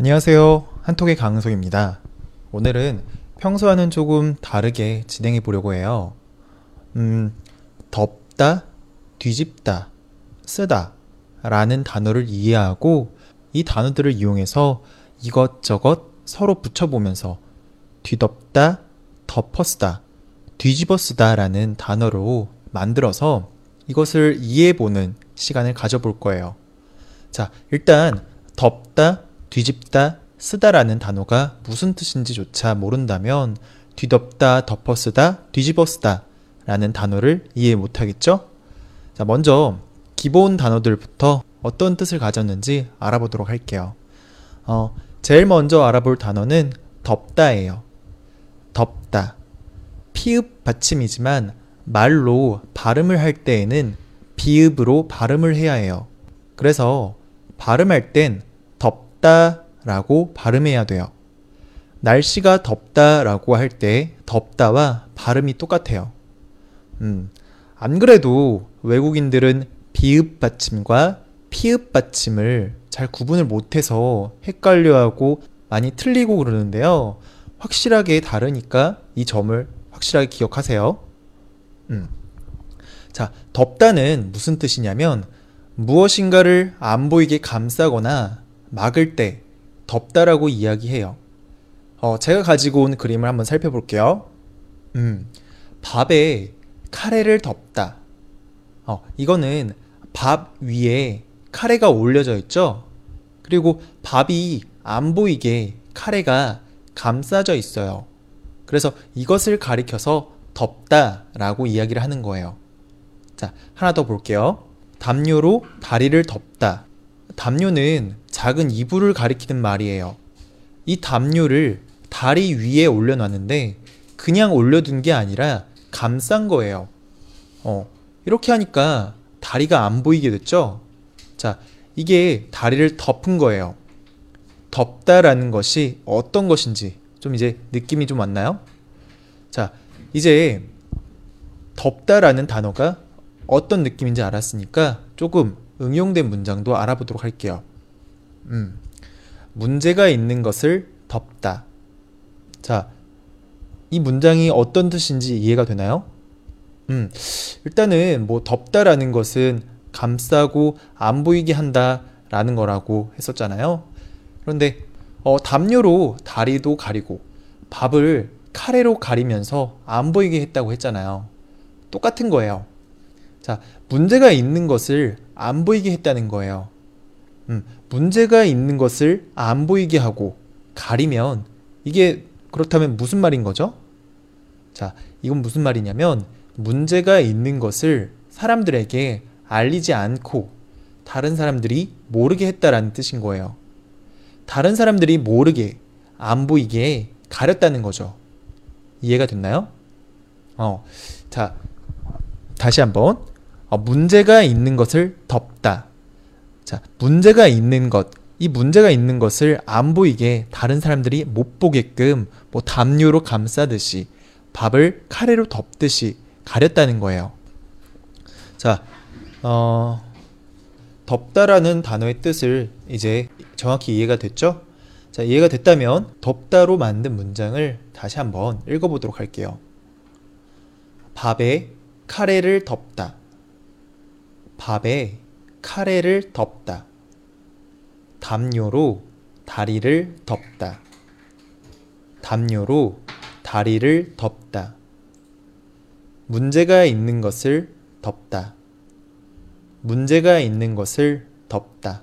안녕하세요. 한톡의 강은석입니다. 오늘은 평소와는 조금 다르게 진행해 보려고 해요. 음, 덮다, 뒤집다, 쓰다 라는 단어를 이해하고 이 단어들을 이용해서 이것저것 서로 붙여보면서 뒤덮다, 덮어 쓰다, 뒤집어 쓰다 라는 단어로 만들어서 이것을 이해해보는 시간을 가져볼 거예요. 자, 일단 덮다, 뒤집다, 쓰다라는 단어가 무슨 뜻인지조차 모른다면 뒤덮다, 덮어 쓰다, 뒤집어 쓰다 라는 단어를 이해 못하겠죠? 자, 먼저 기본 단어들부터 어떤 뜻을 가졌는지 알아보도록 할게요. 어, 제일 먼저 알아볼 단어는 덮다예요. 덮다. 피읍 받침이지만 말로 발음을 할 때에는 비읍으로 발음을 해야 해요. 그래서 발음할 땐 덥다 라고 발음해야 돼요. 날씨가 덥다 라고 할 때 덥다와 발음이 똑같아요. 음, 안 그래도 외국인들은 비읍 받침과 피읍 받침을 잘 구분을 못해서 헷갈려하고 많이 틀리고 그러는데요. 확실하게 다르니까 이 점을 확실하게 기억하세요. 음. 자, 덮다는 무슨 뜻이냐면 무엇인가를 안 보이게 감싸거나 막을 때 덮다라고 이야기해요. 어, 제가 가지고 온 그림을 한번 살펴볼게요. 음, 밥에 카레를 덮다. 어, 이거는 밥 위에 카레가 올려져 있죠? 그리고 밥이 안 보이게 카레가 감싸져 있어요. 그래서 이것을 가리켜서 덮다라고 이야기를 하는 거예요. 자, 하나 더 볼게요. 담요로 다리를 덮다. 담요는 작은 이불을 가리키는 말이에요. 이 담요를 다리 위에 올려놨는데 그냥 올려둔 게 아니라 감싼 거예요. 어, 이렇게 하니까 다리가 안 보이게 됐죠? 자, 이게 다리를 덮은 거예요. 덮다라는 것이 어떤 것인지 좀 이제 느낌이 좀 왔나요? 자, 이제 덮다라는 단어가 어떤 느낌인지 알았으니까 조금 응용된 문장도 알아보도록 할게요. 음, 문제가 있는 것을 덮다. 자, 이 문장이 어떤 뜻인지 이해가 되나요? 음, 일단은 뭐 덮다라는 것은 감싸고 안 보이게 한다라는 거라고 했었잖아요. 그런데 어, 담요로 다리도 가리고 밥을 카레로 가리면서 안 보이게 했다고 했잖아요. 똑같은 거예요. 자, 문제가 있는 것을 안 보이게 했다는 거예요. 음, 문제가 있는 것을 안 보이게 하고 가리면 이게 그렇다면 무슨 말인 거죠? 자, 이건 무슨 말이냐면 문제가 있는 것을 사람들에게 알리지 않고 다른 사람들이 모르게 했다라는 뜻인 거예요. 다른 사람들이 모르게 안 보이게 가렸다는 거죠. 이해가 됐나요? 어, 자, 다시 한번. 어, 문제가 있는 것을 덮다. 자, 문제가 있는 것. 이 문제가 있는 것을 안 보이게 다른 사람들이 못 보게끔 뭐 담요로 감싸듯이 밥을 카레로 덮듯이 가렸다는 거예요. 자, 어, 덮다라는 단어의 뜻을 이제 정확히 이해가 됐죠? 자, 이해가 됐다면 덮다로 만든 문장을 다시 한번 읽어보도록 할게요. 밥에 카레를 덮다. 밥에 카레를 덮다. 담요로 다리를 덮다. 담요로 다리를 덮다. 문제가 있는 것을 덮다. 문제가 있는 것을 덮다.